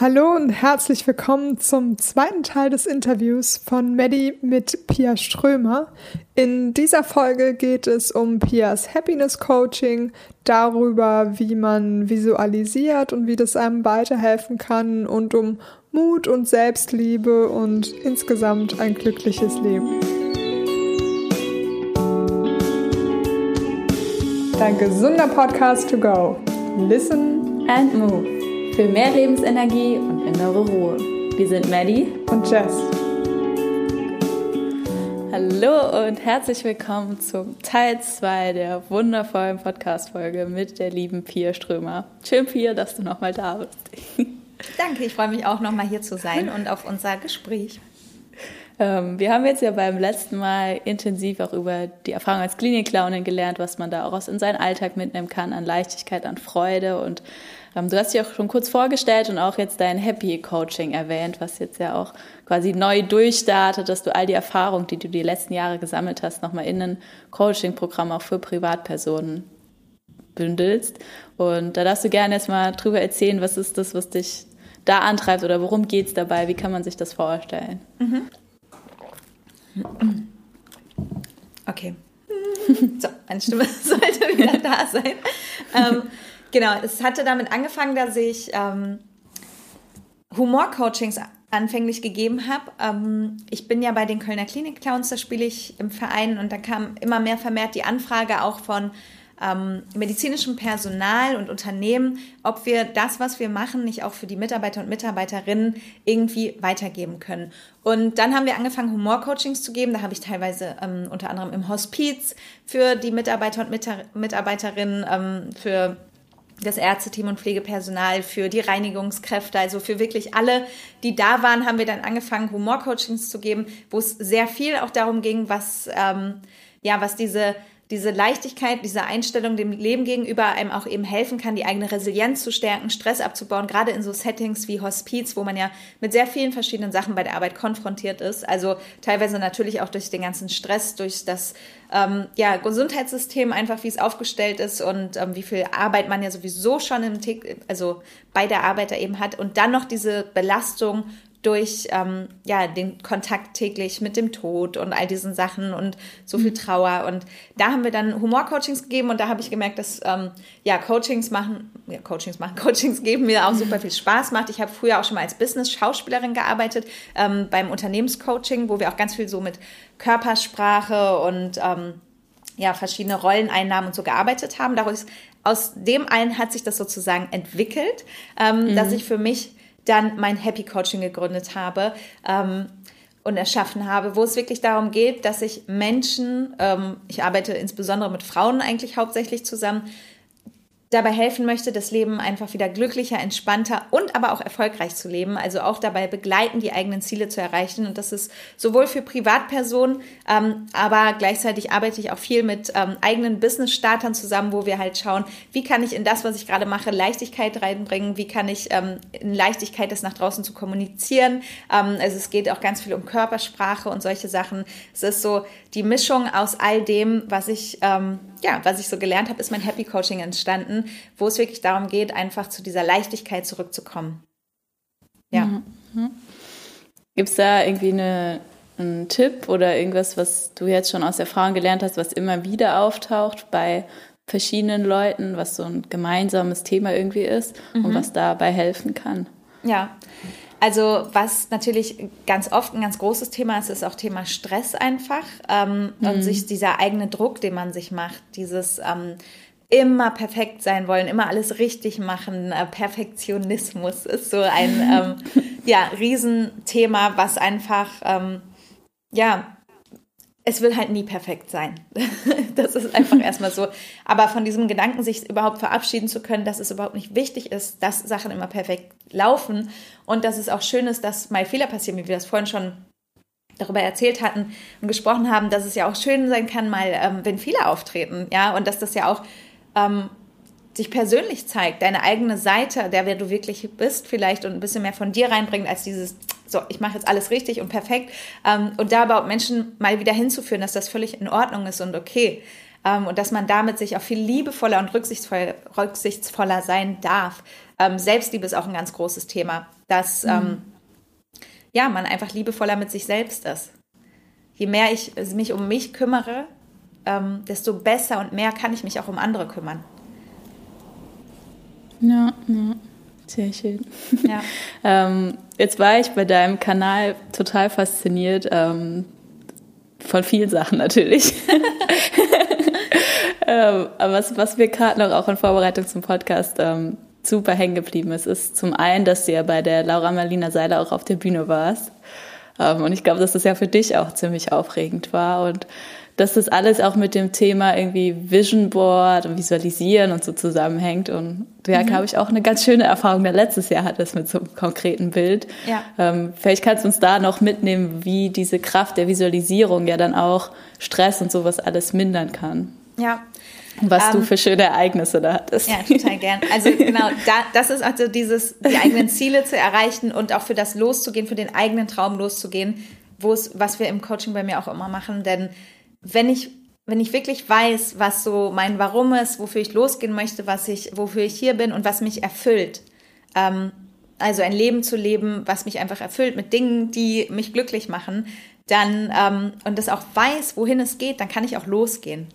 Hallo und herzlich willkommen zum zweiten Teil des Interviews von Maddie mit Pia Strömer. In dieser Folge geht es um Pias Happiness Coaching, darüber, wie man visualisiert und wie das einem weiterhelfen kann und um Mut und Selbstliebe und insgesamt ein glückliches Leben. Dein gesunder Podcast to go. Listen and move für mehr Lebensenergie und innere Ruhe. Wir sind Maddie und Jess. Hallo und herzlich willkommen zum Teil 2 der wundervollen Podcast-Folge mit der lieben Pia Strömer. Schön, Pia, dass du nochmal da bist. Danke, ich freue mich auch nochmal hier zu sein und auf unser Gespräch. Ähm, wir haben jetzt ja beim letzten Mal intensiv auch über die Erfahrung als Klinikclownin gelernt, was man da auch in seinen Alltag mitnehmen kann, an Leichtigkeit, an Freude und ähm, du hast dich auch schon kurz vorgestellt und auch jetzt dein Happy Coaching erwähnt, was jetzt ja auch quasi neu durchstartet, dass du all die Erfahrungen, die du die letzten Jahre gesammelt hast, nochmal in ein Coaching-Programm auch für Privatpersonen bündelst. Und da darfst du gerne jetzt mal drüber erzählen, was ist das, was dich da antreibt oder worum geht es dabei? Wie kann man sich das vorstellen? Mhm. Okay. So, meine Stimme sollte wieder da sein. Ähm, Genau, es hatte damit angefangen, dass ich ähm, Humor-Coachings anfänglich gegeben habe. Ähm, ich bin ja bei den Kölner Klinik-Clowns, da spiele ich im Verein und da kam immer mehr vermehrt die Anfrage auch von ähm, medizinischem Personal und Unternehmen, ob wir das, was wir machen, nicht auch für die Mitarbeiter und Mitarbeiterinnen irgendwie weitergeben können. Und dann haben wir angefangen, Humor-Coachings zu geben. Da habe ich teilweise ähm, unter anderem im Hospiz für die Mitarbeiter und Mitarbeiterinnen, ähm, für das Ärzteteam und Pflegepersonal, für die Reinigungskräfte, also für wirklich alle, die da waren, haben wir dann angefangen, Humorcoachings zu geben, wo es sehr viel auch darum ging, was, ähm, ja, was diese diese Leichtigkeit, diese Einstellung dem Leben gegenüber einem auch eben helfen kann, die eigene Resilienz zu stärken, Stress abzubauen, gerade in so Settings wie Hospiz, wo man ja mit sehr vielen verschiedenen Sachen bei der Arbeit konfrontiert ist. Also teilweise natürlich auch durch den ganzen Stress, durch das ähm, ja, Gesundheitssystem einfach, wie es aufgestellt ist und ähm, wie viel Arbeit man ja sowieso schon im also bei der Arbeit da eben hat und dann noch diese Belastung durch ähm, ja, den Kontakt täglich mit dem Tod und all diesen Sachen und so viel mhm. Trauer. Und da haben wir dann Humor-Coachings gegeben und da habe ich gemerkt, dass ähm, ja, Coachings machen, ja, Coachings machen, Coachings geben mir auch super viel Spaß macht. Ich habe früher auch schon mal als Business-Schauspielerin gearbeitet, ähm, beim Unternehmenscoaching, wo wir auch ganz viel so mit Körpersprache und ähm, ja, verschiedene Rolleneinnahmen und so gearbeitet haben. Daraus, aus dem allen hat sich das sozusagen entwickelt, ähm, mhm. dass ich für mich dann mein Happy Coaching gegründet habe. Ähm, und erschaffen habe, wo es wirklich darum geht, dass ich Menschen, ähm, ich arbeite insbesondere mit Frauen eigentlich hauptsächlich zusammen, dabei helfen möchte, das Leben einfach wieder glücklicher, entspannter und aber auch erfolgreich zu leben. Also auch dabei begleiten, die eigenen Ziele zu erreichen. Und das ist sowohl für Privatpersonen, ähm, aber gleichzeitig arbeite ich auch viel mit ähm, eigenen Business-Startern zusammen, wo wir halt schauen, wie kann ich in das, was ich gerade mache, Leichtigkeit reinbringen, wie kann ich ähm, in Leichtigkeit das nach draußen zu kommunizieren. Ähm, also es geht auch ganz viel um Körpersprache und solche Sachen. Es ist so die Mischung aus all dem, was ich ähm, ja, was ich so gelernt habe, ist mein Happy Coaching entstanden, wo es wirklich darum geht, einfach zu dieser Leichtigkeit zurückzukommen. Ja. Mhm. Gibt es da irgendwie eine, einen Tipp oder irgendwas, was du jetzt schon aus Erfahrung gelernt hast, was immer wieder auftaucht bei verschiedenen Leuten, was so ein gemeinsames Thema irgendwie ist mhm. und was dabei helfen kann? Ja, also was natürlich ganz oft ein ganz großes Thema ist, ist auch Thema Stress einfach ähm, mhm. und sich dieser eigene Druck, den man sich macht, dieses ähm, immer perfekt sein wollen, immer alles richtig machen. Äh, Perfektionismus ist so ein ähm, ja, Riesenthema, was einfach ähm, ja es will halt nie perfekt sein. das ist einfach erstmal so. Aber von diesem Gedanken, sich überhaupt verabschieden zu können, dass es überhaupt nicht wichtig ist, dass Sachen immer perfekt laufen und dass es auch schön ist, dass mal Fehler passieren, wie wir das vorhin schon darüber erzählt hatten und gesprochen haben, dass es ja auch schön sein kann, mal, ähm, wenn Fehler auftreten, ja, und dass das ja auch ähm, sich persönlich zeigt, deine eigene Seite, der wer du wirklich bist, vielleicht und ein bisschen mehr von dir reinbringt, als dieses, so, ich mache jetzt alles richtig und perfekt. Ähm, und da aber auch Menschen mal wieder hinzuführen, dass das völlig in Ordnung ist und okay. Ähm, und dass man damit sich auch viel liebevoller und rücksichtsvoller, rücksichtsvoller sein darf. Ähm, Selbstliebe ist auch ein ganz großes Thema, dass mhm. ähm, ja, man einfach liebevoller mit sich selbst ist. Je mehr ich mich um mich kümmere, ähm, desto besser und mehr kann ich mich auch um andere kümmern. Ja, ja. Sehr schön. Ja. ähm, jetzt war ich bei deinem Kanal total fasziniert ähm, von vielen Sachen natürlich. ähm, aber was, was mir gerade noch auch in Vorbereitung zum Podcast ähm, super hängen geblieben ist, ist zum einen, dass du ja bei der Laura Marlina Seiler auch auf der Bühne warst. Ähm, und ich glaube, dass das ja für dich auch ziemlich aufregend war. Und dass das alles auch mit dem Thema irgendwie Vision Board und Visualisieren und so zusammenhängt. Und du ja, mhm. glaube ich, auch eine ganz schöne Erfahrung da letztes Jahr hattest mit so einem konkreten Bild. Ja. Ähm, vielleicht kannst du uns da noch mitnehmen, wie diese Kraft der Visualisierung ja dann auch Stress und sowas alles mindern kann. Ja. Was ähm, du für schöne Ereignisse da hattest. Ja, total gern. Also genau, da, das ist also dieses, die eigenen Ziele zu erreichen und auch für das loszugehen, für den eigenen Traum loszugehen, wo es, was wir im Coaching bei mir auch immer machen, denn wenn ich wenn ich wirklich weiß, was so mein Warum ist, wofür ich losgehen möchte, was ich, wofür ich hier bin und was mich erfüllt, ähm, also ein Leben zu leben, was mich einfach erfüllt mit Dingen, die mich glücklich machen, dann ähm, und das auch weiß, wohin es geht, dann kann ich auch losgehen.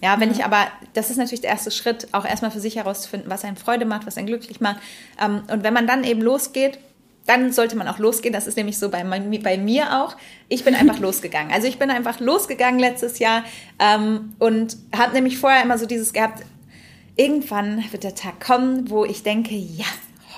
Ja, wenn mhm. ich aber, das ist natürlich der erste Schritt, auch erstmal für sich herauszufinden, was einen Freude macht, was einen glücklich macht. Ähm, und wenn man dann eben losgeht, dann sollte man auch losgehen. Das ist nämlich so bei, bei mir auch. Ich bin einfach losgegangen. Also ich bin einfach losgegangen letztes Jahr ähm, und habe nämlich vorher immer so dieses gehabt, irgendwann wird der Tag kommen, wo ich denke, ja,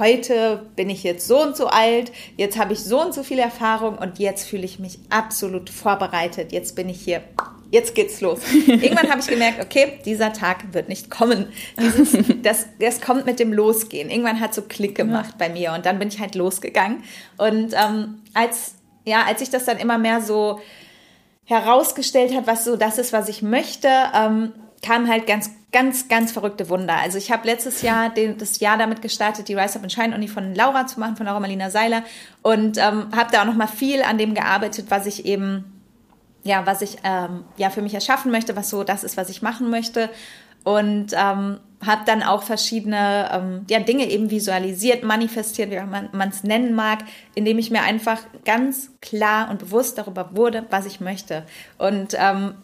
heute bin ich jetzt so und so alt, jetzt habe ich so und so viel Erfahrung und jetzt fühle ich mich absolut vorbereitet. Jetzt bin ich hier jetzt geht's los. Irgendwann habe ich gemerkt, okay, dieser Tag wird nicht kommen. Dieses, das, das kommt mit dem Losgehen. Irgendwann hat so Klick gemacht ja. bei mir und dann bin ich halt losgegangen. Und ähm, als, ja, als ich das dann immer mehr so herausgestellt hat, was so das ist, was ich möchte, ähm, kamen halt ganz, ganz, ganz verrückte Wunder. Also ich habe letztes Jahr den, das Jahr damit gestartet, die Rise Up and Shine Uni von Laura zu machen, von Laura Marlina Seiler und ähm, habe da auch noch mal viel an dem gearbeitet, was ich eben ja, was ich ähm, ja für mich erschaffen möchte, was so das ist, was ich machen möchte. Und ähm, habe dann auch verschiedene ähm, ja, Dinge eben visualisiert, manifestiert, wie man es nennen mag, indem ich mir einfach ganz klar und bewusst darüber wurde, was ich möchte. Und ähm,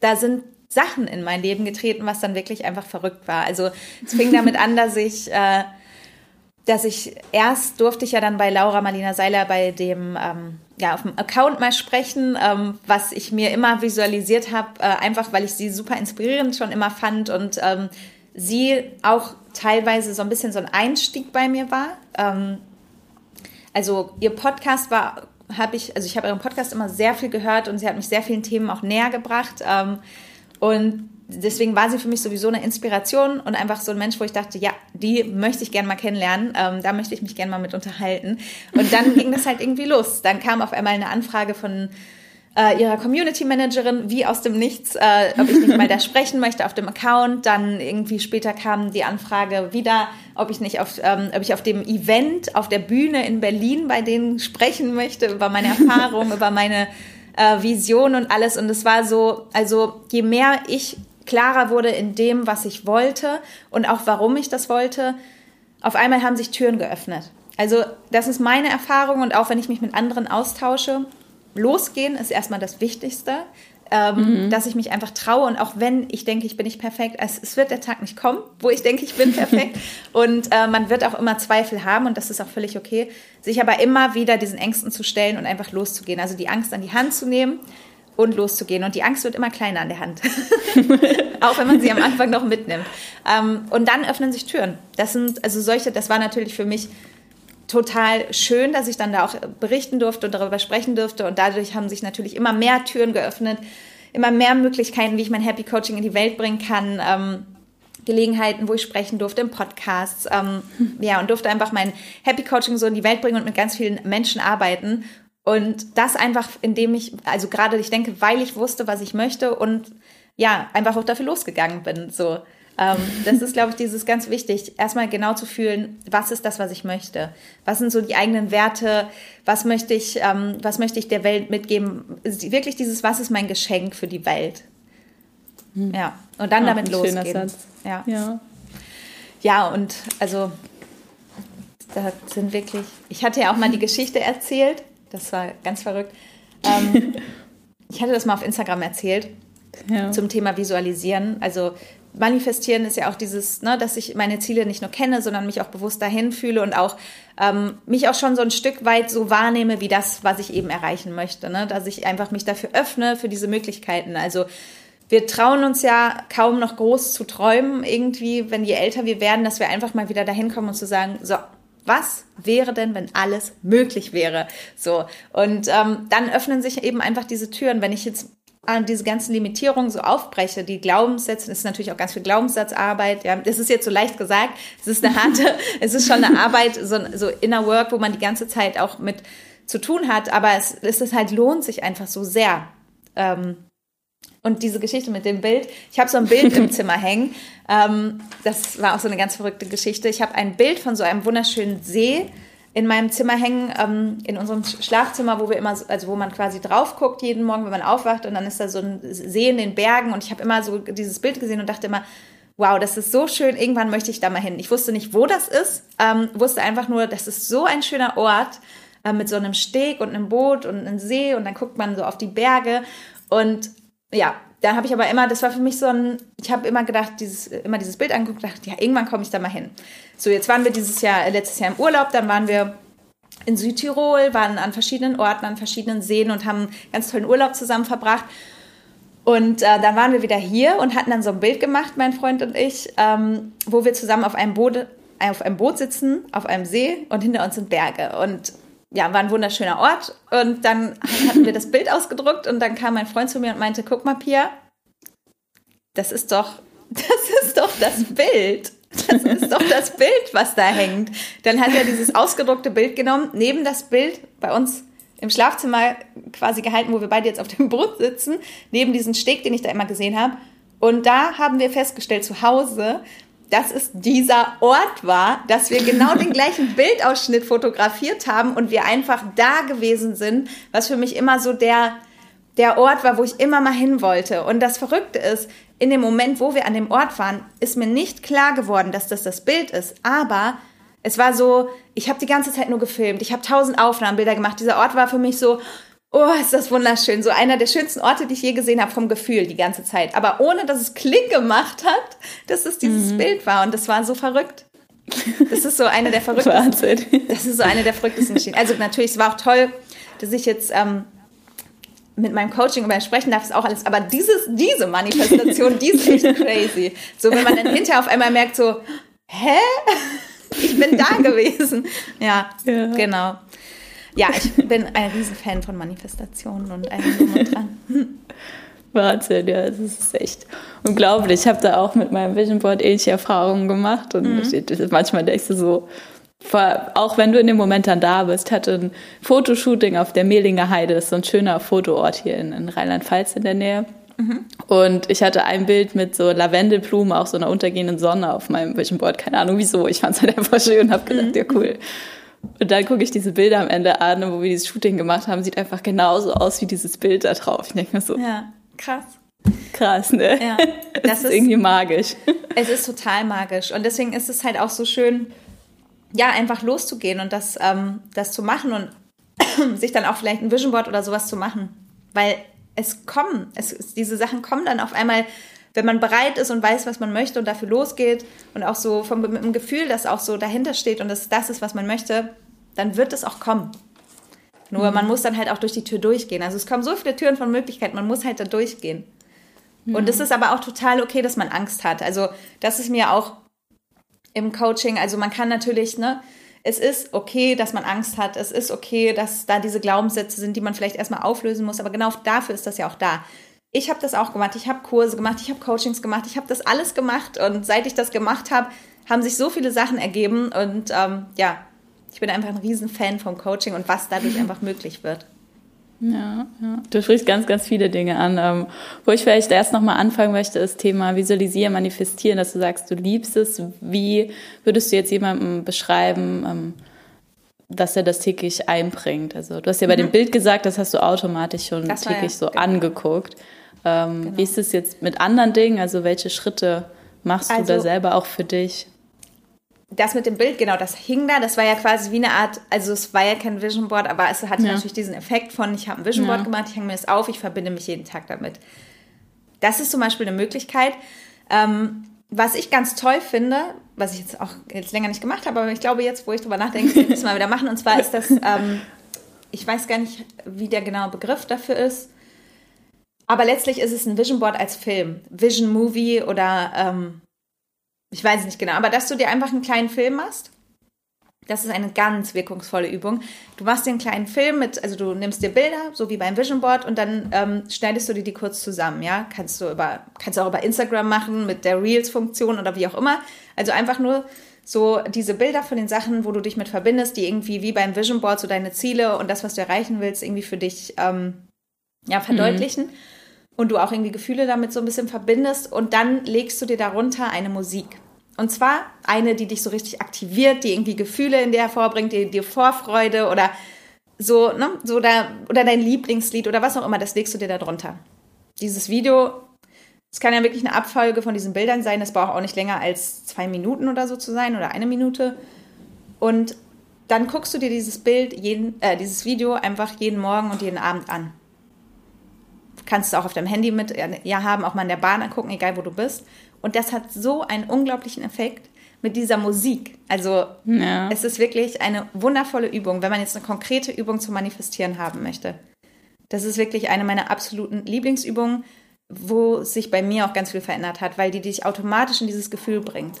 da sind Sachen in mein Leben getreten, was dann wirklich einfach verrückt war. Also es fing damit an, dass ich äh, dass ich erst durfte ich ja dann bei Laura Marlina Seiler bei dem ähm, ja auf dem Account mal sprechen, ähm, was ich mir immer visualisiert habe, äh, einfach weil ich sie super inspirierend schon immer fand und ähm, sie auch teilweise so ein bisschen so ein Einstieg bei mir war. Ähm, also ihr Podcast war habe ich also ich habe ihren Podcast immer sehr viel gehört und sie hat mich sehr vielen Themen auch näher gebracht ähm, und deswegen war sie für mich sowieso eine Inspiration und einfach so ein Mensch, wo ich dachte, ja, die möchte ich gerne mal kennenlernen, ähm, da möchte ich mich gerne mal mit unterhalten. Und dann ging das halt irgendwie los. Dann kam auf einmal eine Anfrage von äh, ihrer Community Managerin, wie aus dem Nichts, äh, ob ich nicht mal da sprechen möchte auf dem Account. Dann irgendwie später kam die Anfrage wieder, ob ich nicht auf, ähm, ob ich auf dem Event, auf der Bühne in Berlin bei denen sprechen möchte über meine Erfahrung, über meine äh, Vision und alles. Und es war so, also je mehr ich klarer wurde in dem, was ich wollte und auch warum ich das wollte, auf einmal haben sich Türen geöffnet. Also das ist meine Erfahrung und auch wenn ich mich mit anderen austausche, losgehen ist erstmal das Wichtigste, ähm, mhm. dass ich mich einfach traue und auch wenn ich denke, ich bin nicht perfekt, es, es wird der Tag nicht kommen, wo ich denke, ich bin perfekt und äh, man wird auch immer Zweifel haben und das ist auch völlig okay, sich aber immer wieder diesen Ängsten zu stellen und einfach loszugehen, also die Angst an die Hand zu nehmen und loszugehen. Und die Angst wird immer kleiner an der Hand. auch wenn man sie am Anfang noch mitnimmt. Ähm, und dann öffnen sich Türen. Das sind, also solche, das war natürlich für mich total schön, dass ich dann da auch berichten durfte und darüber sprechen durfte. Und dadurch haben sich natürlich immer mehr Türen geöffnet, immer mehr Möglichkeiten, wie ich mein Happy Coaching in die Welt bringen kann. Ähm, Gelegenheiten, wo ich sprechen durfte im Podcast. Ähm, ja, und durfte einfach mein Happy Coaching so in die Welt bringen und mit ganz vielen Menschen arbeiten. Und das einfach, indem ich, also gerade ich denke, weil ich wusste, was ich möchte und ja, einfach auch dafür losgegangen bin. So. Ähm, das ist, glaube ich, dieses ganz wichtig, erstmal genau zu fühlen, was ist das, was ich möchte? Was sind so die eigenen Werte? Was möchte ich, ähm, was möchte ich der Welt mitgeben? Wirklich dieses, was ist mein Geschenk für die Welt? Hm. Ja, und dann Ach, damit losgehen. Ja. ja. Ja, und also da sind wirklich. Ich hatte ja auch mal die Geschichte erzählt. Das war ganz verrückt. Ähm, ich hatte das mal auf Instagram erzählt ja. zum Thema Visualisieren. Also Manifestieren ist ja auch dieses, ne, dass ich meine Ziele nicht nur kenne, sondern mich auch bewusst dahin fühle und auch ähm, mich auch schon so ein Stück weit so wahrnehme wie das, was ich eben erreichen möchte. Ne? Dass ich einfach mich dafür öffne, für diese Möglichkeiten. Also wir trauen uns ja kaum noch groß zu träumen, irgendwie, wenn je älter wir werden, dass wir einfach mal wieder dahin kommen und zu sagen, so, was wäre denn, wenn alles möglich wäre? So. Und ähm, dann öffnen sich eben einfach diese Türen. Wenn ich jetzt diese ganzen Limitierungen so aufbreche, die Glaubenssätze, das ist natürlich auch ganz viel Glaubenssatzarbeit, ja, das ist jetzt so leicht gesagt, es ist eine harte, es ist schon eine Arbeit, so, so Inner Work, wo man die ganze Zeit auch mit zu tun hat, aber es, es ist halt, lohnt sich einfach so sehr. Ähm, und diese Geschichte mit dem Bild, ich habe so ein Bild im Zimmer hängen, ähm, das war auch so eine ganz verrückte Geschichte. Ich habe ein Bild von so einem wunderschönen See, in meinem Zimmer hängen, ähm, in unserem Schlafzimmer, wo wir immer, also wo man quasi drauf guckt jeden Morgen, wenn man aufwacht und dann ist da so ein See in den Bergen und ich habe immer so dieses Bild gesehen und dachte immer, wow, das ist so schön, irgendwann möchte ich da mal hin. Ich wusste nicht, wo das ist, ähm, wusste einfach nur, das ist so ein schöner Ort äh, mit so einem Steg und einem Boot und einem See und dann guckt man so auf die Berge und ja, da habe ich aber immer, das war für mich so ein, ich habe immer gedacht, dieses, immer dieses Bild angeguckt, dachte, ja, irgendwann komme ich da mal hin. So, jetzt waren wir dieses Jahr, letztes Jahr im Urlaub, dann waren wir in Südtirol, waren an verschiedenen Orten, an verschiedenen Seen und haben ganz tollen Urlaub zusammen verbracht. Und äh, dann waren wir wieder hier und hatten dann so ein Bild gemacht, mein Freund und ich, ähm, wo wir zusammen auf einem, Boot, auf einem Boot sitzen, auf einem See und hinter uns sind Berge. Und ja, war ein wunderschöner Ort. Und dann hatten wir das Bild ausgedruckt und dann kam mein Freund zu mir und meinte, guck mal, Pia, das ist doch, das ist doch das Bild. Das ist doch das Bild, was da hängt. Dann hat er dieses ausgedruckte Bild genommen, neben das Bild bei uns im Schlafzimmer quasi gehalten, wo wir beide jetzt auf dem Boot sitzen, neben diesen Steg, den ich da immer gesehen habe. Und da haben wir festgestellt zu Hause, dass es dieser Ort war, dass wir genau den gleichen Bildausschnitt fotografiert haben und wir einfach da gewesen sind, was für mich immer so der, der Ort war, wo ich immer mal hin wollte. Und das Verrückte ist, in dem Moment, wo wir an dem Ort waren, ist mir nicht klar geworden, dass das das Bild ist. Aber es war so, ich habe die ganze Zeit nur gefilmt. Ich habe tausend Aufnahmebilder gemacht. Dieser Ort war für mich so, Oh, ist das wunderschön. So einer der schönsten Orte, die ich je gesehen habe, vom Gefühl die ganze Zeit. Aber ohne, dass es Klick gemacht hat, dass es dieses mhm. Bild war. Und das war so verrückt. Das ist so eine der verrücktesten. Wahnsinn. Das ist so eine der verrücktesten Geschichten. Also natürlich, es war auch toll, dass ich jetzt ähm, mit meinem Coaching über sprechen darf, ist auch alles. Aber dieses, diese Manifestation, die ist echt crazy. So, wenn man dann hinterher auf einmal merkt, so, hä? Ich bin da gewesen. Ja, ja. genau. Ja, ich bin ein Riesenfan von Manifestationen und allem drum und dran. Wahnsinn, ja, es ist echt unglaublich. Ich habe da auch mit meinem Vision Board ähnliche Erfahrungen gemacht und mhm. manchmal denkst du so, auch wenn du in dem Moment dann da bist, hatte ein Fotoshooting auf der Mehlinger Heide, das ist so ein schöner Fotoort hier in, in Rheinland-Pfalz in der Nähe. Mhm. Und ich hatte ein Bild mit so Lavendelblumen, auch so einer untergehenden Sonne auf meinem Vision Board. Keine Ahnung wieso. Ich fand es halt einfach schön und habe gedacht, mhm. ja cool. Und dann gucke ich diese Bilder am Ende an, wo wir dieses Shooting gemacht haben, sieht einfach genauso aus wie dieses Bild da drauf. Ich denke mir so. Ja, krass. Krass, ne? Ja, das, das ist, ist irgendwie magisch. Es ist total magisch. Und deswegen ist es halt auch so schön, ja, einfach loszugehen und das, ähm, das zu machen und sich dann auch vielleicht ein Vision Board oder sowas zu machen. Weil es kommen, es, diese Sachen kommen dann auf einmal wenn man bereit ist und weiß, was man möchte und dafür losgeht und auch so vom, mit dem Gefühl, das auch so dahinter steht und das das ist, was man möchte, dann wird es auch kommen. Nur mhm. man muss dann halt auch durch die Tür durchgehen. Also es kommen so viele Türen von Möglichkeiten, man muss halt da durchgehen. Mhm. Und es ist aber auch total okay, dass man Angst hat. Also das ist mir auch im Coaching, also man kann natürlich, ne, es ist okay, dass man Angst hat. Es ist okay, dass da diese Glaubenssätze sind, die man vielleicht erstmal auflösen muss. Aber genau dafür ist das ja auch da ich habe das auch gemacht. Ich habe Kurse gemacht, ich habe Coachings gemacht, ich habe das alles gemacht. Und seit ich das gemacht habe, haben sich so viele Sachen ergeben. Und ähm, ja, ich bin einfach ein Riesenfan vom Coaching und was dadurch einfach möglich wird. Ja, ja, du sprichst ganz, ganz viele Dinge an. Ähm, wo ich vielleicht erst nochmal anfangen möchte, ist Thema Visualisieren, Manifestieren, dass du sagst, du liebst es. Wie würdest du jetzt jemandem beschreiben, ähm, dass er das täglich einbringt? Also du hast ja bei mhm. dem Bild gesagt, das hast du automatisch schon täglich ja, so genau. angeguckt. Ähm, genau. Wie ist es jetzt mit anderen Dingen? Also welche Schritte machst du also, da selber auch für dich? das mit dem Bild, genau, das hing da, das war ja quasi wie eine Art, also es war ja kein Vision Board, aber es hatte ja. natürlich diesen Effekt von, ich habe ein Vision Board ja. gemacht, ich hänge mir das auf, ich verbinde mich jeden Tag damit. Das ist zum Beispiel eine Möglichkeit. Ähm, was ich ganz toll finde, was ich jetzt auch jetzt länger nicht gemacht habe, aber ich glaube jetzt, wo ich drüber nachdenke, ich es mal wieder machen. Und zwar ist das, ähm, ich weiß gar nicht, wie der genaue Begriff dafür ist. Aber letztlich ist es ein Vision Board als Film, Vision Movie oder ähm, ich weiß es nicht genau, aber dass du dir einfach einen kleinen Film machst. Das ist eine ganz wirkungsvolle Übung. Du machst einen kleinen Film mit, also du nimmst dir Bilder, so wie beim Vision Board, und dann ähm, schneidest du dir die kurz zusammen, ja. Kannst du über, kannst auch über Instagram machen mit der Reels-Funktion oder wie auch immer. Also einfach nur so diese Bilder von den Sachen, wo du dich mit verbindest, die irgendwie wie beim Vision Board so deine Ziele und das, was du erreichen willst, irgendwie für dich ähm, ja, verdeutlichen. Mhm. Und du auch irgendwie Gefühle damit so ein bisschen verbindest und dann legst du dir darunter eine Musik. Und zwar eine, die dich so richtig aktiviert, die irgendwie Gefühle in dir hervorbringt, die dir Vorfreude oder so, ne, so da, oder dein Lieblingslied oder was auch immer, das legst du dir da drunter. Dieses Video, es kann ja wirklich eine Abfolge von diesen Bildern sein, das braucht auch nicht länger als zwei Minuten oder so zu sein oder eine Minute. Und dann guckst du dir dieses Bild, jeden, äh, dieses Video einfach jeden Morgen und jeden Abend an. Kannst es auch auf deinem Handy mit ja, haben, auch mal in der Bahn angucken, egal wo du bist. Und das hat so einen unglaublichen Effekt mit dieser Musik. Also ja. es ist wirklich eine wundervolle Übung, wenn man jetzt eine konkrete Übung zu manifestieren haben möchte. Das ist wirklich eine meiner absoluten Lieblingsübungen, wo sich bei mir auch ganz viel verändert hat, weil die dich automatisch in dieses Gefühl bringt.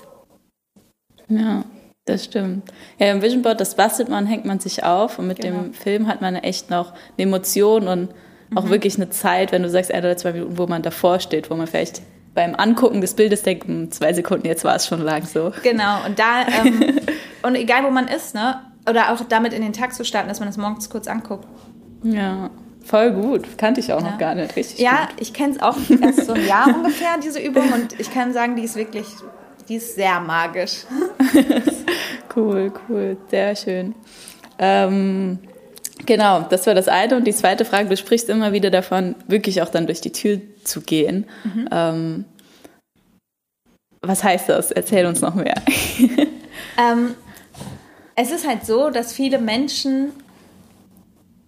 Ja, das stimmt. Ja, im Vision Board, das bastelt man, hängt man sich auf und mit genau. dem Film hat man echt noch eine Emotion und auch mhm. wirklich eine Zeit, wenn du sagst, ein oder zwei Minuten, wo man davor steht, wo man vielleicht beim Angucken des Bildes denken, zwei Sekunden, jetzt war es schon lang so. Genau, und da, ähm, und egal wo man ist, ne? Oder auch damit in den Tag zu starten, dass man das morgens kurz anguckt. Ja, voll gut. Kannte ich auch ja. noch gar nicht. Richtig Ja, gut. ich kenne es auch erst so ein Jahr ungefähr, diese Übung. Und ich kann sagen, die ist wirklich, die ist sehr magisch. cool, cool. Sehr schön. Ähm, Genau, das war das eine. Und die zweite Frage, du sprichst immer wieder davon, wirklich auch dann durch die Tür zu gehen. Mhm. Ähm, was heißt das? Erzähl uns noch mehr. ähm, es ist halt so, dass viele Menschen,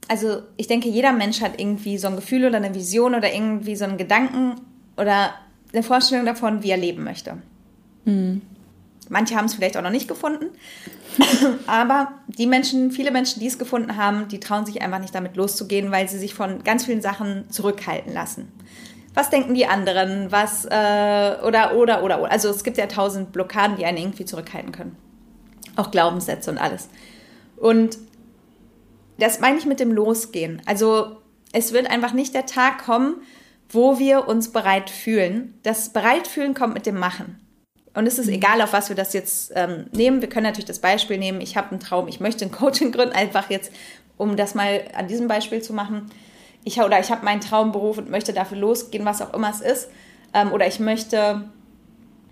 also ich denke, jeder Mensch hat irgendwie so ein Gefühl oder eine Vision oder irgendwie so einen Gedanken oder eine Vorstellung davon, wie er leben möchte. Mhm. Manche haben es vielleicht auch noch nicht gefunden. Aber die Menschen, viele Menschen, die es gefunden haben, die trauen sich einfach nicht damit loszugehen, weil sie sich von ganz vielen Sachen zurückhalten lassen. Was denken die anderen? Was, äh, oder, oder, oder, oder. Also es gibt ja tausend Blockaden, die einen irgendwie zurückhalten können. Auch Glaubenssätze und alles. Und das meine ich mit dem Losgehen. Also es wird einfach nicht der Tag kommen, wo wir uns bereit fühlen. Das Bereitfühlen kommt mit dem Machen. Und es ist mhm. egal, auf was wir das jetzt ähm, nehmen. Wir können natürlich das Beispiel nehmen, ich habe einen Traum, ich möchte ein Coaching gründen, einfach jetzt, um das mal an diesem Beispiel zu machen. Ich, oder ich habe meinen Traumberuf und möchte dafür losgehen, was auch immer es ist. Ähm, oder ich möchte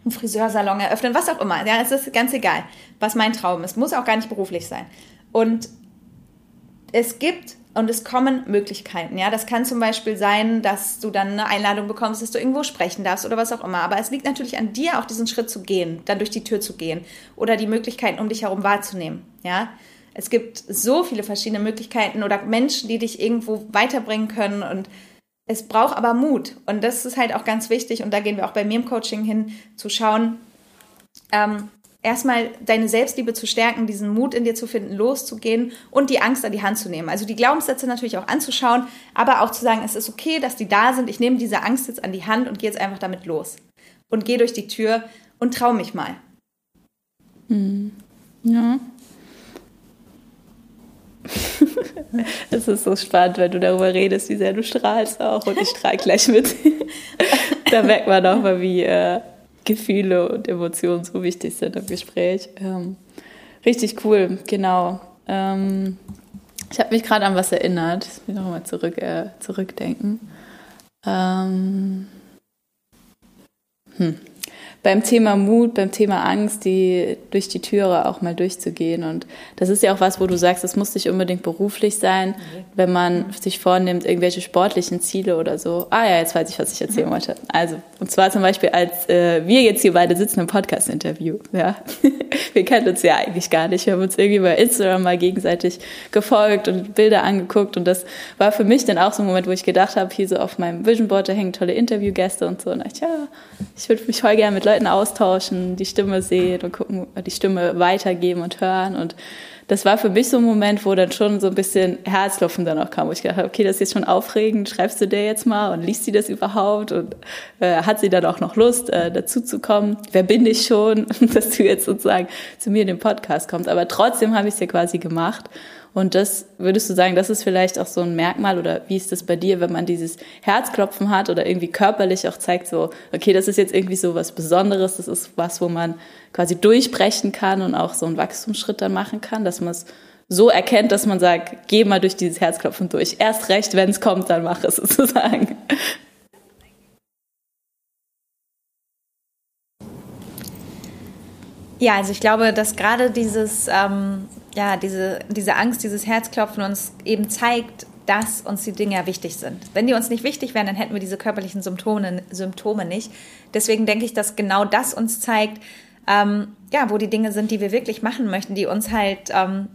einen Friseursalon eröffnen, was auch immer. Ja, es ist ganz egal, was mein Traum ist. Muss auch gar nicht beruflich sein. Und es gibt und es kommen Möglichkeiten. Ja, das kann zum Beispiel sein, dass du dann eine Einladung bekommst, dass du irgendwo sprechen darfst oder was auch immer. Aber es liegt natürlich an dir, auch diesen Schritt zu gehen, dann durch die Tür zu gehen oder die Möglichkeiten um dich herum wahrzunehmen. Ja, es gibt so viele verschiedene Möglichkeiten oder Menschen, die dich irgendwo weiterbringen können und es braucht aber Mut. Und das ist halt auch ganz wichtig. Und da gehen wir auch bei mir im Coaching hin, zu schauen, ähm, erstmal deine Selbstliebe zu stärken, diesen Mut in dir zu finden, loszugehen und die Angst an die Hand zu nehmen. Also die Glaubenssätze natürlich auch anzuschauen, aber auch zu sagen, es ist okay, dass die da sind. Ich nehme diese Angst jetzt an die Hand und gehe jetzt einfach damit los. Und gehe durch die Tür und trau mich mal. Hm. Ja. Es ist so spannend, wenn du darüber redest, wie sehr du strahlst auch und ich strahle gleich mit. da merkt man auch mal, wie, äh, Gefühle und Emotionen so wichtig sind im Gespräch. Ähm, richtig cool, genau. Ähm, ich habe mich gerade an was erinnert. Ich will nochmal zurück, äh, zurückdenken. Ähm, hm. Beim Thema Mut, beim Thema Angst, die durch die Türe auch mal durchzugehen. Und das ist ja auch was, wo du sagst, das muss nicht unbedingt beruflich sein, wenn man sich vornimmt, irgendwelche sportlichen Ziele oder so. Ah ja, jetzt weiß ich, was ich erzählen mhm. wollte. Also, und zwar zum Beispiel, als äh, wir jetzt hier beide sitzen im Podcast-Interview. Ja, wir kennen uns ja eigentlich gar nicht. Wir haben uns irgendwie bei Instagram mal gegenseitig gefolgt und Bilder angeguckt. Und das war für mich dann auch so ein Moment, wo ich gedacht habe, hier so auf meinem Vision Board, da hängen tolle Interviewgäste und so. Und ich, ja, ich würde mich voll gerne mit Leuten austauschen, die Stimme sehen und gucken, die Stimme weitergeben und hören. Und das war für mich so ein Moment, wo dann schon so ein bisschen Herzklopfen dann auch kam, wo ich gedacht habe, okay, das ist jetzt schon aufregend, schreibst du der jetzt mal und liest sie das überhaupt und äh, hat sie dann auch noch Lust, äh, dazu? Wer bin ich schon, dass du jetzt sozusagen zu mir in den Podcast kommst? Aber trotzdem habe ich es ja quasi gemacht und das würdest du sagen, das ist vielleicht auch so ein Merkmal oder wie ist das bei dir, wenn man dieses Herzklopfen hat oder irgendwie körperlich auch zeigt, so, okay, das ist jetzt irgendwie so was Besonderes, das ist was, wo man quasi durchbrechen kann und auch so einen Wachstumsschritt dann machen kann, dass man es so erkennt, dass man sagt, geh mal durch dieses Herzklopfen durch. Erst recht, wenn es kommt, dann mach es sozusagen. Ja, also ich glaube, dass gerade dieses ähm, ja, diese, diese Angst, dieses Herzklopfen uns eben zeigt, dass uns die Dinge wichtig sind. Wenn die uns nicht wichtig wären, dann hätten wir diese körperlichen Symptome, Symptome nicht. Deswegen denke ich, dass genau das uns zeigt, ähm, ja, wo die Dinge sind, die wir wirklich machen möchten, die uns halt, ähm,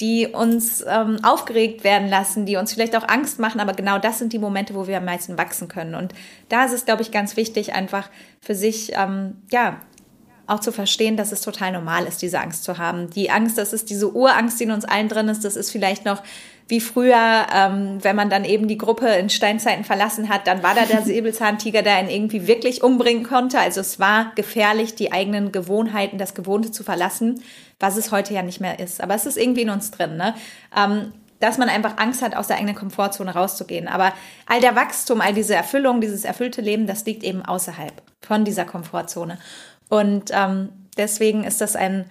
die uns ähm, aufgeregt werden lassen, die uns vielleicht auch Angst machen, aber genau das sind die Momente, wo wir am meisten wachsen können. Und da ist es, glaube ich, ganz wichtig, einfach für sich, ähm, ja, auch zu verstehen, dass es total normal ist, diese Angst zu haben. Die Angst, das ist diese Urangst, die in uns allen drin ist, das ist vielleicht noch wie früher, ähm, wenn man dann eben die Gruppe in Steinzeiten verlassen hat, dann war da der Säbelzahntiger, der ihn irgendwie wirklich umbringen konnte. Also es war gefährlich, die eigenen Gewohnheiten, das Gewohnte zu verlassen, was es heute ja nicht mehr ist. Aber es ist irgendwie in uns drin, ne? Ähm, dass man einfach Angst hat, aus der eigenen Komfortzone rauszugehen. Aber all der Wachstum, all diese Erfüllung, dieses erfüllte Leben, das liegt eben außerhalb von dieser Komfortzone. Und ähm, deswegen ist das ein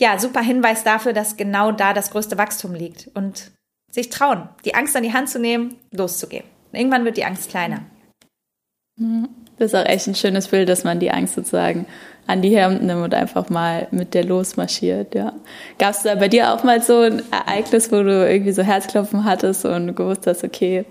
ja, super Hinweis dafür, dass genau da das größte Wachstum liegt. Und sich trauen, die Angst an die Hand zu nehmen, loszugehen. Irgendwann wird die Angst kleiner. Das ist auch echt ein schönes Bild, dass man die Angst sozusagen an die Hand nimmt und einfach mal mit der losmarschiert. Ja. Gab es da bei dir auch mal so ein Ereignis, wo du irgendwie so Herzklopfen hattest und gewusst hast, okay,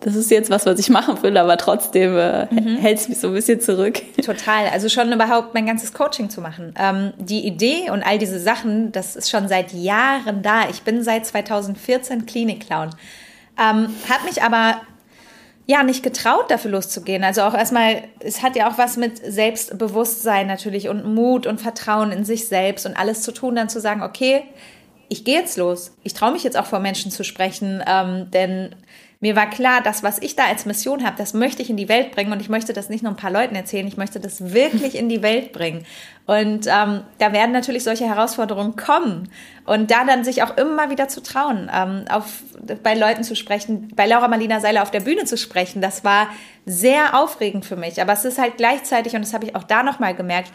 das ist jetzt was, was ich machen will, aber trotzdem äh, mhm. hält es mich so ein bisschen zurück. Total. Also schon überhaupt mein ganzes Coaching zu machen. Ähm, die Idee und all diese Sachen, das ist schon seit Jahren da. Ich bin seit 2014 Klinik-Clown. Ähm, hat mich aber ja nicht getraut, dafür loszugehen. Also auch erstmal, es hat ja auch was mit Selbstbewusstsein natürlich und Mut und Vertrauen in sich selbst und alles zu tun, dann zu sagen, okay, ich gehe jetzt los. Ich traue mich jetzt auch vor Menschen zu sprechen, ähm, denn mir war klar, das, was ich da als Mission habe, das möchte ich in die Welt bringen und ich möchte das nicht nur ein paar Leuten erzählen, ich möchte das wirklich in die Welt bringen. Und ähm, da werden natürlich solche Herausforderungen kommen und da dann sich auch immer wieder zu trauen, ähm, auf, bei Leuten zu sprechen, bei Laura Marlina Seiler auf der Bühne zu sprechen, das war sehr aufregend für mich. Aber es ist halt gleichzeitig, und das habe ich auch da nochmal gemerkt,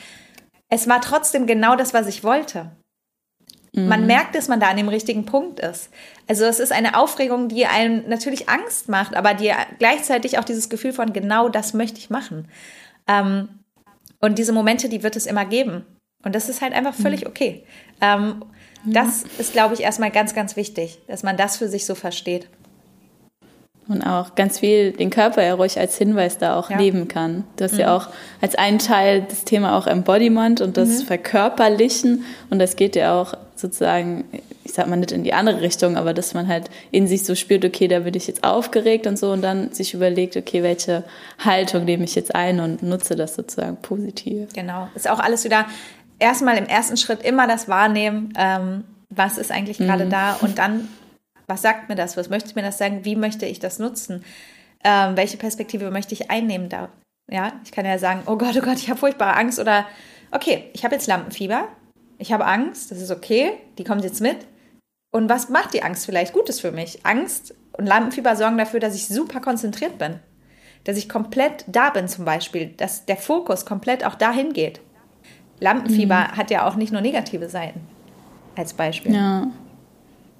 es war trotzdem genau das, was ich wollte. Man mhm. merkt, dass man da an dem richtigen Punkt ist. Also es ist eine Aufregung, die einem natürlich Angst macht, aber die gleichzeitig auch dieses Gefühl von genau das möchte ich machen. Ähm, und diese Momente, die wird es immer geben. Und das ist halt einfach völlig mhm. okay. Ähm, das ist, glaube ich, erstmal ganz, ganz wichtig, dass man das für sich so versteht. Und auch ganz viel den Körper ja ruhig als Hinweis da auch ja. nehmen kann. Du hast mhm. ja auch als einen Teil das Thema auch Embodiment und das mhm. Verkörperlichen. Und das geht ja auch sozusagen, ich sag mal nicht in die andere Richtung, aber dass man halt in sich so spürt, okay, da bin ich jetzt aufgeregt und so und dann sich überlegt, okay, welche Haltung nehme ich jetzt ein und nutze das sozusagen positiv. Genau. Ist auch alles wieder erstmal im ersten Schritt immer das Wahrnehmen, ähm, was ist eigentlich gerade mhm. da und dann was sagt mir das? Was möchte mir das sagen? Wie möchte ich das nutzen? Ähm, welche Perspektive möchte ich einnehmen da? Ja, ich kann ja sagen, oh Gott, oh Gott, ich habe furchtbare Angst oder okay, ich habe jetzt Lampenfieber, ich habe Angst, das ist okay, die kommt jetzt mit. Und was macht die Angst vielleicht Gutes für mich? Angst und Lampenfieber sorgen dafür, dass ich super konzentriert bin, dass ich komplett da bin zum Beispiel, dass der Fokus komplett auch dahin geht. Lampenfieber mhm. hat ja auch nicht nur negative Seiten als Beispiel. Ja.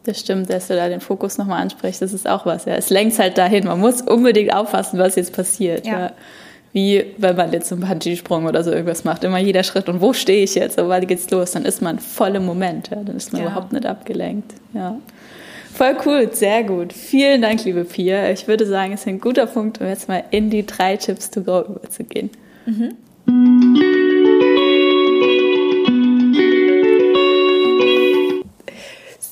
Das stimmt, dass du da den Fokus nochmal ansprichst. Das ist auch was. Ja. Es lenkt halt dahin. Man muss unbedingt aufpassen, was jetzt passiert. Ja. ja. Wie wenn man jetzt einen Bungee-Sprung oder so irgendwas macht. Immer jeder Schritt und wo stehe ich jetzt? Aber wann geht's los? Dann ist man voll im Moment. Ja? Dann ist man ja. überhaupt nicht abgelenkt. Ja. Voll cool, sehr gut. Vielen Dank, liebe Pia. Ich würde sagen, es ist ein guter Punkt, um jetzt mal in die drei Tipps to go überzugehen. Mhm.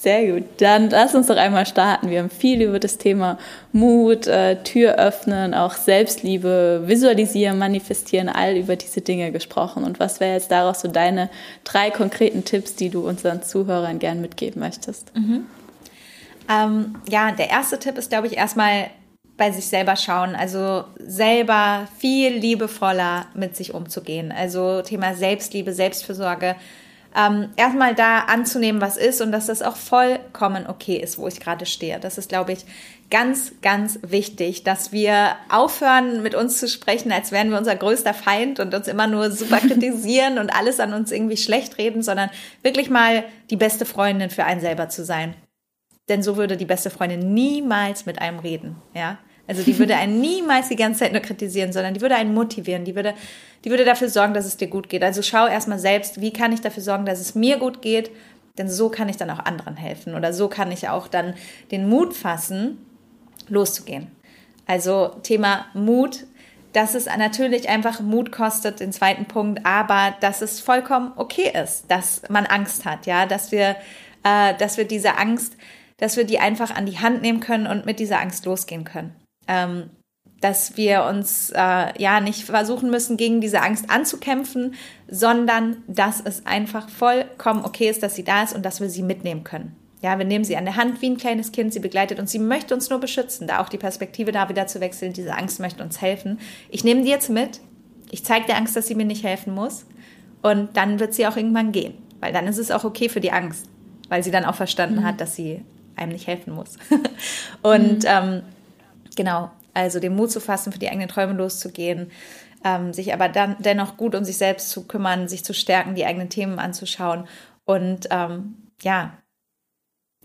Sehr gut. Dann lass uns doch einmal starten. Wir haben viel über das Thema Mut, äh, Tür öffnen, auch Selbstliebe, visualisieren, manifestieren, all über diese Dinge gesprochen. Und was wäre jetzt daraus so deine drei konkreten Tipps, die du unseren Zuhörern gern mitgeben möchtest? Mhm. Ähm, ja, der erste Tipp ist, glaube ich, erstmal bei sich selber schauen, also selber viel liebevoller mit sich umzugehen. Also Thema Selbstliebe, Selbstfürsorge. Ähm, erstmal da anzunehmen, was ist und dass das auch vollkommen okay ist, wo ich gerade stehe. Das ist, glaube ich, ganz, ganz wichtig, dass wir aufhören, mit uns zu sprechen, als wären wir unser größter Feind und uns immer nur super kritisieren und alles an uns irgendwie schlecht reden, sondern wirklich mal die beste Freundin für einen selber zu sein. Denn so würde die beste Freundin niemals mit einem reden, ja. Also die würde einen niemals die ganze Zeit nur kritisieren, sondern die würde einen motivieren. Die würde, die würde dafür sorgen, dass es dir gut geht. Also schau erstmal selbst, wie kann ich dafür sorgen, dass es mir gut geht? Denn so kann ich dann auch anderen helfen. Oder so kann ich auch dann den Mut fassen, loszugehen. Also Thema Mut, dass es natürlich einfach Mut kostet, den zweiten Punkt, aber dass es vollkommen okay ist, dass man Angst hat, ja, dass wir, äh, dass wir diese Angst dass wir die einfach an die Hand nehmen können und mit dieser Angst losgehen können. Ähm, dass wir uns äh, ja nicht versuchen müssen, gegen diese Angst anzukämpfen, sondern dass es einfach vollkommen okay ist, dass sie da ist und dass wir sie mitnehmen können. Ja, wir nehmen sie an der Hand wie ein kleines Kind, sie begleitet uns, sie möchte uns nur beschützen, da auch die Perspektive da wieder zu wechseln, diese Angst möchte uns helfen. Ich nehme die jetzt mit, ich zeige der Angst, dass sie mir nicht helfen muss und dann wird sie auch irgendwann gehen, weil dann ist es auch okay für die Angst, weil sie dann auch verstanden mhm. hat, dass sie einem nicht helfen muss. und mhm. ähm, genau, also den Mut zu fassen, für die eigenen Träume loszugehen, ähm, sich aber dann dennoch gut um sich selbst zu kümmern, sich zu stärken, die eigenen Themen anzuschauen und ähm, ja,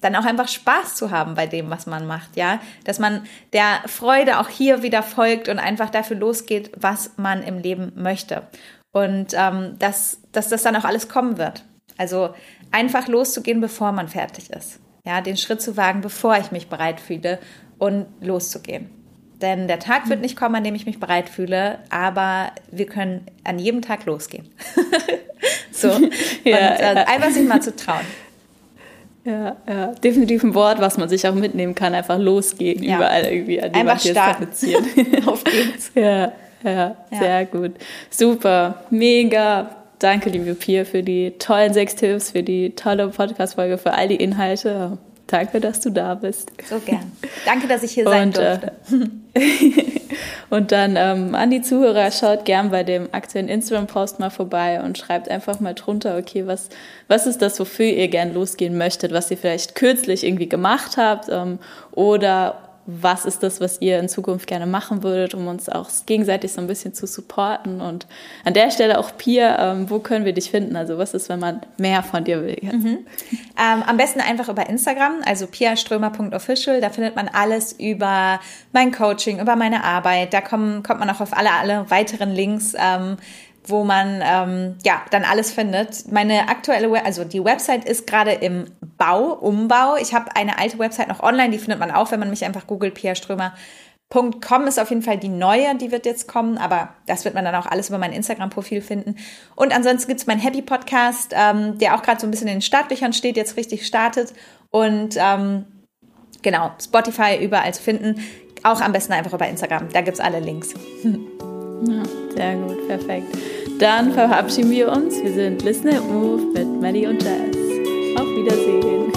dann auch einfach Spaß zu haben bei dem, was man macht, ja, dass man der Freude auch hier wieder folgt und einfach dafür losgeht, was man im Leben möchte. Und ähm, dass, dass das dann auch alles kommen wird. Also einfach loszugehen, bevor man fertig ist ja, den Schritt zu wagen, bevor ich mich bereit fühle und loszugehen. Denn der Tag wird nicht kommen, an dem ich mich bereit fühle, aber wir können an jedem Tag losgehen. so. ja, und äh, ja. einfach sich mal zu trauen. Ja, ja, definitiv ein Wort, was man sich auch mitnehmen kann, einfach losgehen, ja. überall irgendwie an die Einfach starten. Auf geht's. Ja, ja, sehr gut. Super, mega. Danke, liebe Pia, für die tollen sechs Tipps, für die tolle Podcast-Folge, für all die Inhalte. Danke, dass du da bist. So gern. Danke, dass ich hier sein und, äh, durfte. Und dann ähm, an die Zuhörer, schaut gern bei dem aktuellen Instagram-Post mal vorbei und schreibt einfach mal drunter, okay, was, was ist das, wofür ihr gern losgehen möchtet, was ihr vielleicht kürzlich irgendwie gemacht habt ähm, oder was ist das, was ihr in Zukunft gerne machen würdet, um uns auch gegenseitig so ein bisschen zu supporten. Und an der Stelle auch Pia, ähm, wo können wir dich finden? Also was ist, wenn man mehr von dir will? Mhm. Ähm, am besten einfach über Instagram, also piaströmer.official. Da findet man alles über mein Coaching, über meine Arbeit. Da kommen, kommt man auch auf alle, alle weiteren Links. Ähm, wo man ähm, ja dann alles findet. Meine aktuelle, Web also die Website ist gerade im Bau, Umbau. Ich habe eine alte Website noch online, die findet man auch, wenn man mich einfach googelt, Pia Strömer. .com ist auf jeden Fall die neue, die wird jetzt kommen, aber das wird man dann auch alles über mein Instagram-Profil finden. Und ansonsten gibt's meinen Happy Podcast, ähm, der auch gerade so ein bisschen in den Startlöchern steht, jetzt richtig startet. Und ähm, genau, Spotify überall zu finden. Auch am besten einfach über Instagram, da gibt's alle Links. Sehr gut, perfekt. Dann verabschieden wir uns. Wir sind Listen Move mit Maddie und Jazz. Auf Wiedersehen.